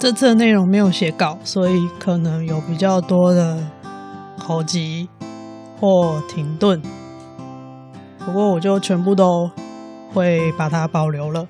这次的内容没有写稿，所以可能有比较多的口急或停顿。不过我就全部都会把它保留了。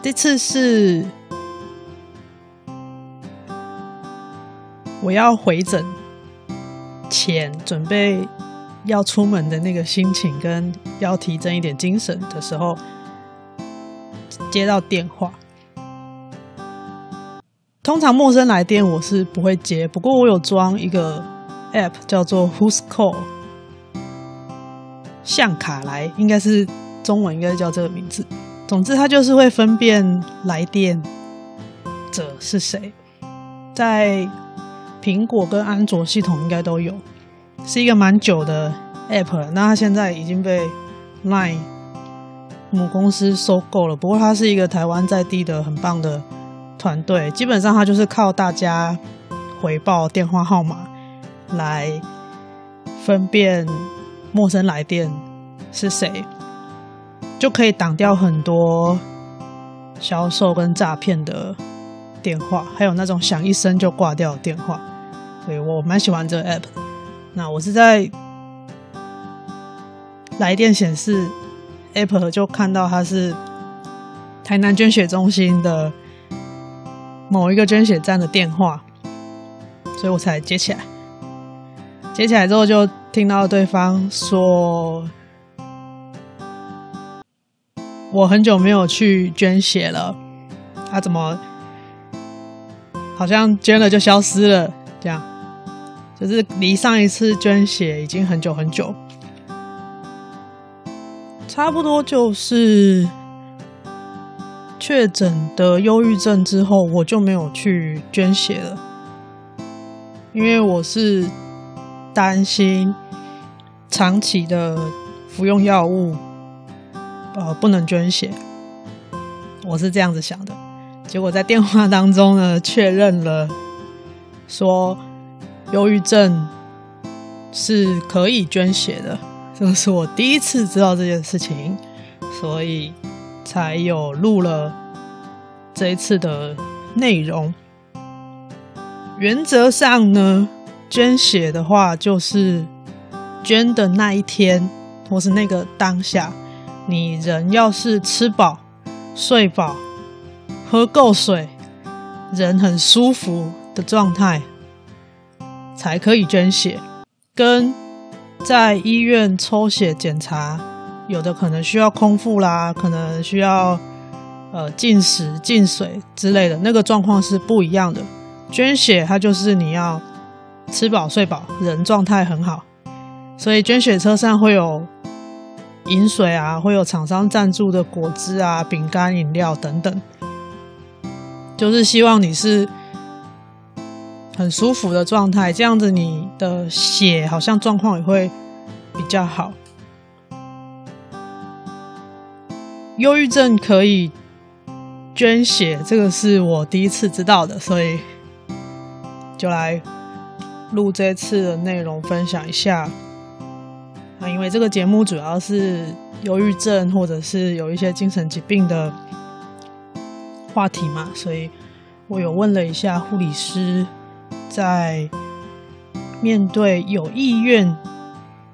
这次是我要回诊前准备要出门的那个心情，跟要提振一点精神的时候，接到电话。通常陌生来电我是不会接，不过我有装一个 app 叫做 Who's Call，像卡来，应该是中文应该叫这个名字。总之，它就是会分辨来电者是谁，在苹果跟安卓系统应该都有，是一个蛮久的 app 了。那它现在已经被 Line 母公司收购了，不过它是一个台湾在地的很棒的。团队基本上，他就是靠大家回报电话号码来分辨陌生来电是谁，就可以挡掉很多销售跟诈骗的电话，还有那种响一声就挂掉的电话。所以我蛮喜欢这个 app。那我是在来电显示 app 就看到它是台南捐血中心的。某一个捐血站的电话，所以我才接起来。接起来之后，就听到对方说：“我很久没有去捐血了，他怎么好像捐了就消失了？这样，就是离上一次捐血已经很久很久，差不多就是。”确诊得忧郁症之后，我就没有去捐血了，因为我是担心长期的服用药物，呃，不能捐血。我是这样子想的。结果在电话当中呢，确认了说忧郁症是可以捐血的，这是我第一次知道这件事情，所以。才有录了这一次的内容。原则上呢，捐血的话，就是捐的那一天或是那个当下，你人要是吃饱、睡饱、喝够水，人很舒服的状态，才可以捐血。跟在医院抽血检查。有的可能需要空腹啦，可能需要呃进食、进水之类的，那个状况是不一样的。捐血它就是你要吃饱睡饱，人状态很好，所以捐血车上会有饮水啊，会有厂商赞助的果汁啊、饼干、饮料等等，就是希望你是很舒服的状态，这样子你的血好像状况也会比较好。忧郁症可以捐血，这个是我第一次知道的，所以就来录这次的内容分享一下。啊，因为这个节目主要是忧郁症或者是有一些精神疾病的话题嘛，所以我有问了一下护理师，在面对有意愿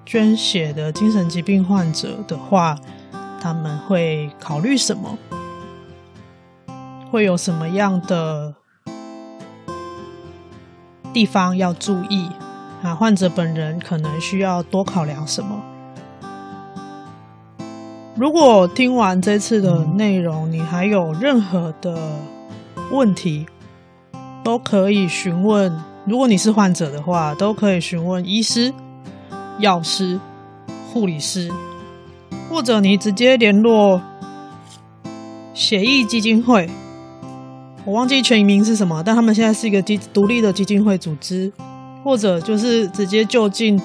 捐血的精神疾病患者的话。他们会考虑什么？会有什么样的地方要注意？啊，患者本人可能需要多考量什么？如果听完这次的内容，你还有任何的问题，都可以询问。如果你是患者的话，都可以询问医师、药师、护理师。或者你直接联络血液基金会，我忘记全名是什么，但他们现在是一个基独立的基金会组织，或者就是直接就近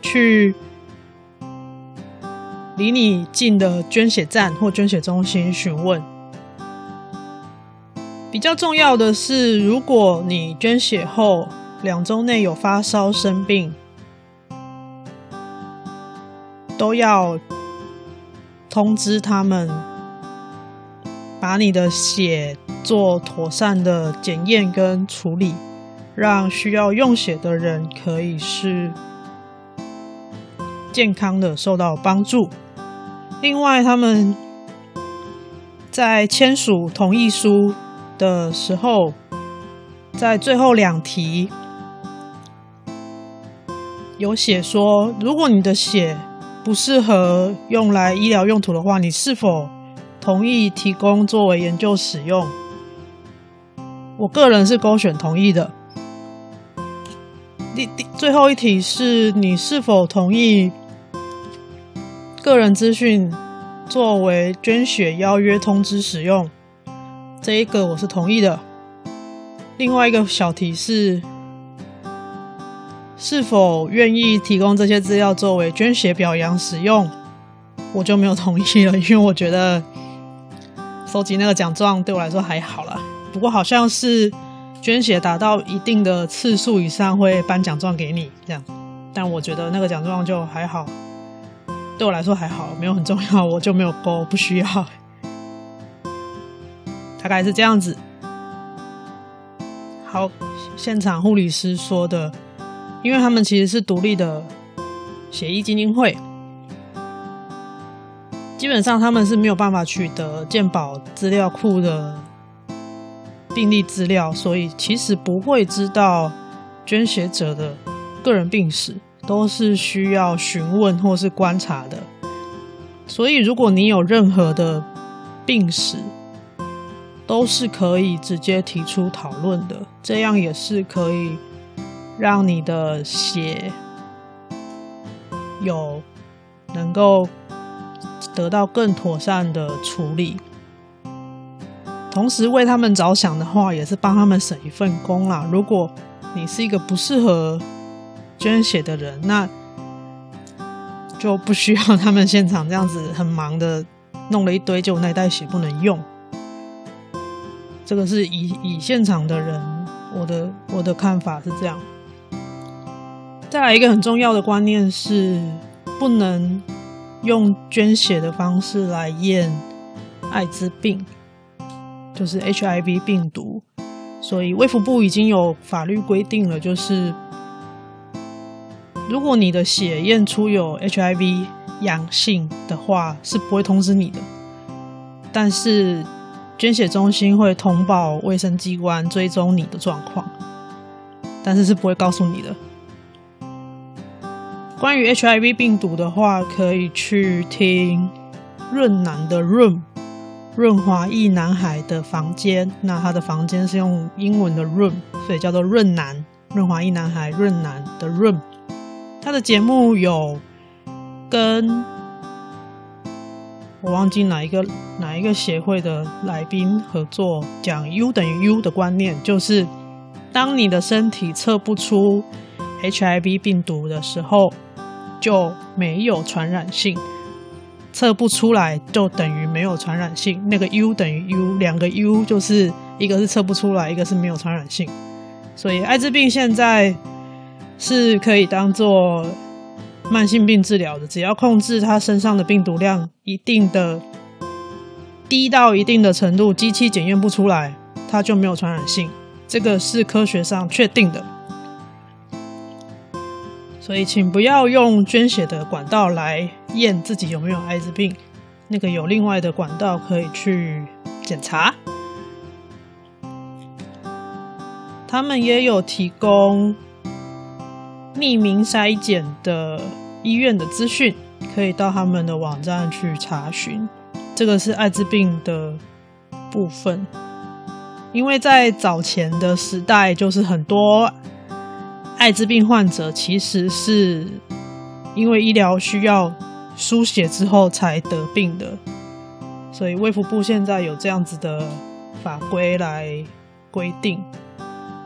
去离你近的捐血站或捐血中心询问。比较重要的是，如果你捐血后两周内有发烧生病，都要通知他们，把你的血做妥善的检验跟处理，让需要用血的人可以是健康的受到帮助。另外，他们在签署同意书的时候，在最后两题有写说，如果你的血不适合用来医疗用途的话，你是否同意提供作为研究使用？我个人是勾选同意的。第第最后一题是你是否同意个人资讯作为捐血邀约通知使用？这一个我是同意的。另外一个小题是，是否愿意提供这些资料作为捐血表扬使用？我就没有同意了，因为我觉得收集那个奖状对我来说还好啦。不过好像是捐血达到一定的次数以上会颁奖状给你这样，但我觉得那个奖状就还好，对我来说还好，没有很重要，我就没有勾，不需要。大概是这样子。好，现场护理师说的，因为他们其实是独立的血液基金会，基本上他们是没有办法取得健保资料库的病历资料，所以其实不会知道捐血者的个人病史，都是需要询问或是观察的。所以，如果你有任何的病史，都是可以直接提出讨论的，这样也是可以让你的血有能够得到更妥善的处理。同时为他们着想的话，也是帮他们省一份工啦。如果你是一个不适合捐血的人，那就不需要他们现场这样子很忙的弄了一堆，就那袋血不能用。这个是以以现场的人，我的我的看法是这样。再来一个很重要的观念是，不能用捐血的方式来验艾滋病，就是 HIV 病毒。所以卫福部已经有法律规定了，就是如果你的血验出有 HIV 阳性的话，是不会通知你的。但是捐血中心会通报卫生机关追踪你的状况，但是是不会告诉你的。关于 HIV 病毒的话，可以去听润男的润润滑一男孩的房间。那他的房间是用英文的润，所以叫做润男润滑一男孩润男的润。他的节目有跟。我忘记哪一个哪一个协会的来宾合作讲 U 等于 U 的观念，就是当你的身体测不出 HIV 病毒的时候，就没有传染性；测不出来就等于没有传染性。那个 U 等于 U，两个 U 就是一个是测不出来，一个是没有传染性。所以艾滋病现在是可以当做。慢性病治疗的，只要控制他身上的病毒量一定的低到一定的程度，机器检验不出来，它就没有传染性。这个是科学上确定的。所以，请不要用捐血的管道来验自己有没有艾滋病，那个有另外的管道可以去检查。他们也有提供。匿名筛检的医院的资讯，可以到他们的网站去查询。这个是艾滋病的部分，因为在早前的时代，就是很多艾滋病患者其实是因为医疗需要输血之后才得病的，所以卫福部现在有这样子的法规来规定。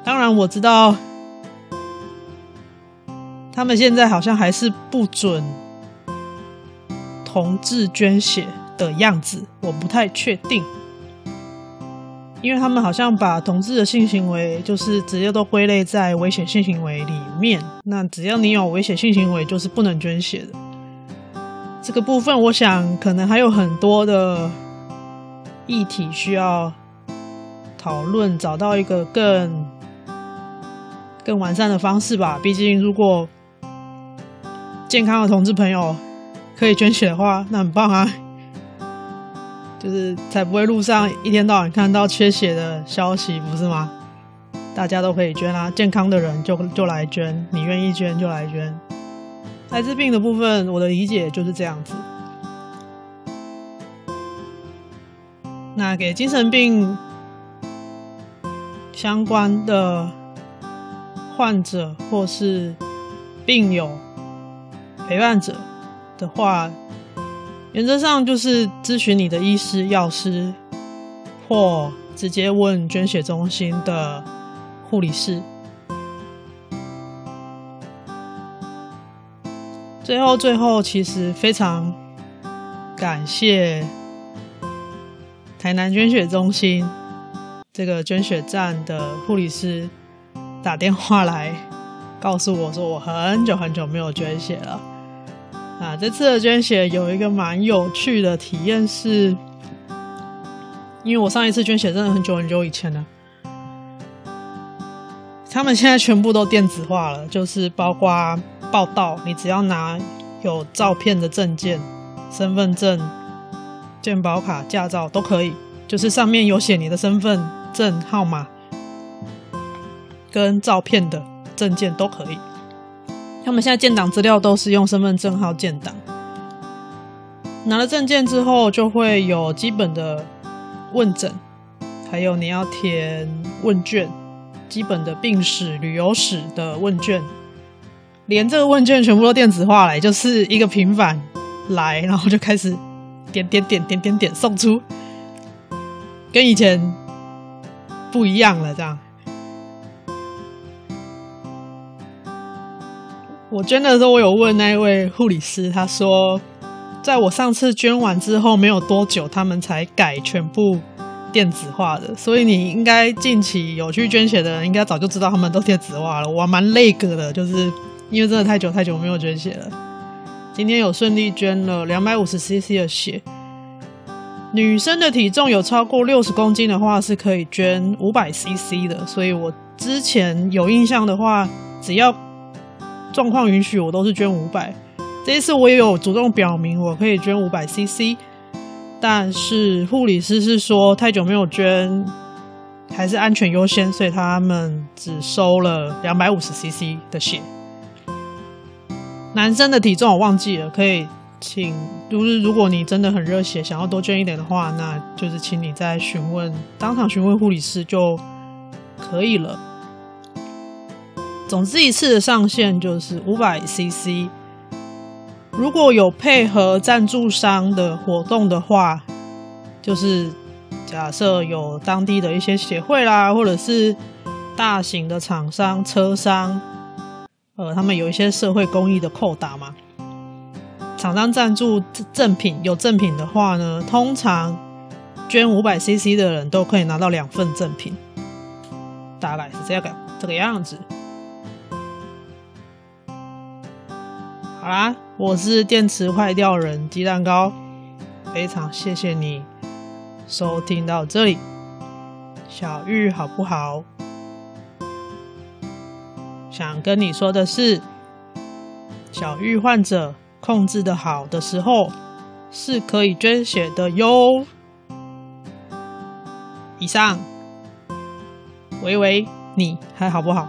当然我知道，他们现在好像还是不准同志捐血的样子，我不太确定。因为他们好像把同志的性行为就是直接都归类在危险性行为里面，那只要你有危险性行为，就是不能捐血的。这个部分，我想可能还有很多的议题需要讨论，找到一个更更完善的方式吧。毕竟，如果健康的同志朋友可以捐血的话，那很棒啊。就是才不会路上一天到晚看到缺血的消息，不是吗？大家都可以捐啊，健康的人就就来捐，你愿意捐就来捐。艾滋病的部分，我的理解就是这样子。那给精神病相关的患者或是病友陪伴者的话。原则上就是咨询你的医师、药师，或直接问捐血中心的护理师。最后，最后，其实非常感谢台南捐血中心这个捐血站的护理师打电话来告诉我说，我很久很久没有捐血了。啊，这次的捐血有一个蛮有趣的体验，是因为我上一次捐血真的很久很久以前了。他们现在全部都电子化了，就是包括报到，你只要拿有照片的证件、身份证、健保卡、驾照都可以，就是上面有写你的身份证号码跟照片的证件都可以。他们现在建档资料都是用身份证号建档，拿了证件之后就会有基本的问诊，还有你要填问卷，基本的病史、旅游史的问卷，连这个问卷全部都电子化了，就是一个平板来，然后就开始点点点点点点送出，跟以前不一样了，这样。我捐的时候，我有问那位护理师，他说，在我上次捐完之后没有多久，他们才改全部电子化的。所以你应该近期有去捐血的人，应该早就知道他们都电子化了。我蛮累个的，就是因为真的太久太久没有捐血了。今天有顺利捐了两百五十 CC 的血。女生的体重有超过六十公斤的话，是可以捐五百 CC 的。所以我之前有印象的话，只要状况允许，我都是捐五百。这一次我也有主动表明我可以捐五百 CC，但是护理师是说太久没有捐，还是安全优先，所以他们只收了两百五十 CC 的血。男生的体重我忘记了，可以请就是如果你真的很热血，想要多捐一点的话，那就是请你再询问，当场询问护理师就可以了。总之，一次的上限就是五百 CC。如果有配合赞助商的活动的话，就是假设有当地的一些协会啦，或者是大型的厂商、车商，呃，他们有一些社会公益的扣打嘛。厂商赞助赠品，有赠品的话呢，通常捐五百 CC 的人都可以拿到两份赠品，大概是这个这个样子。好啦，我是电池坏掉人鸡蛋糕，非常谢谢你收听到这里。小玉好不好？想跟你说的是，小玉患者控制得好的时候，是可以捐血的哟。以上，喂喂，你还好不好？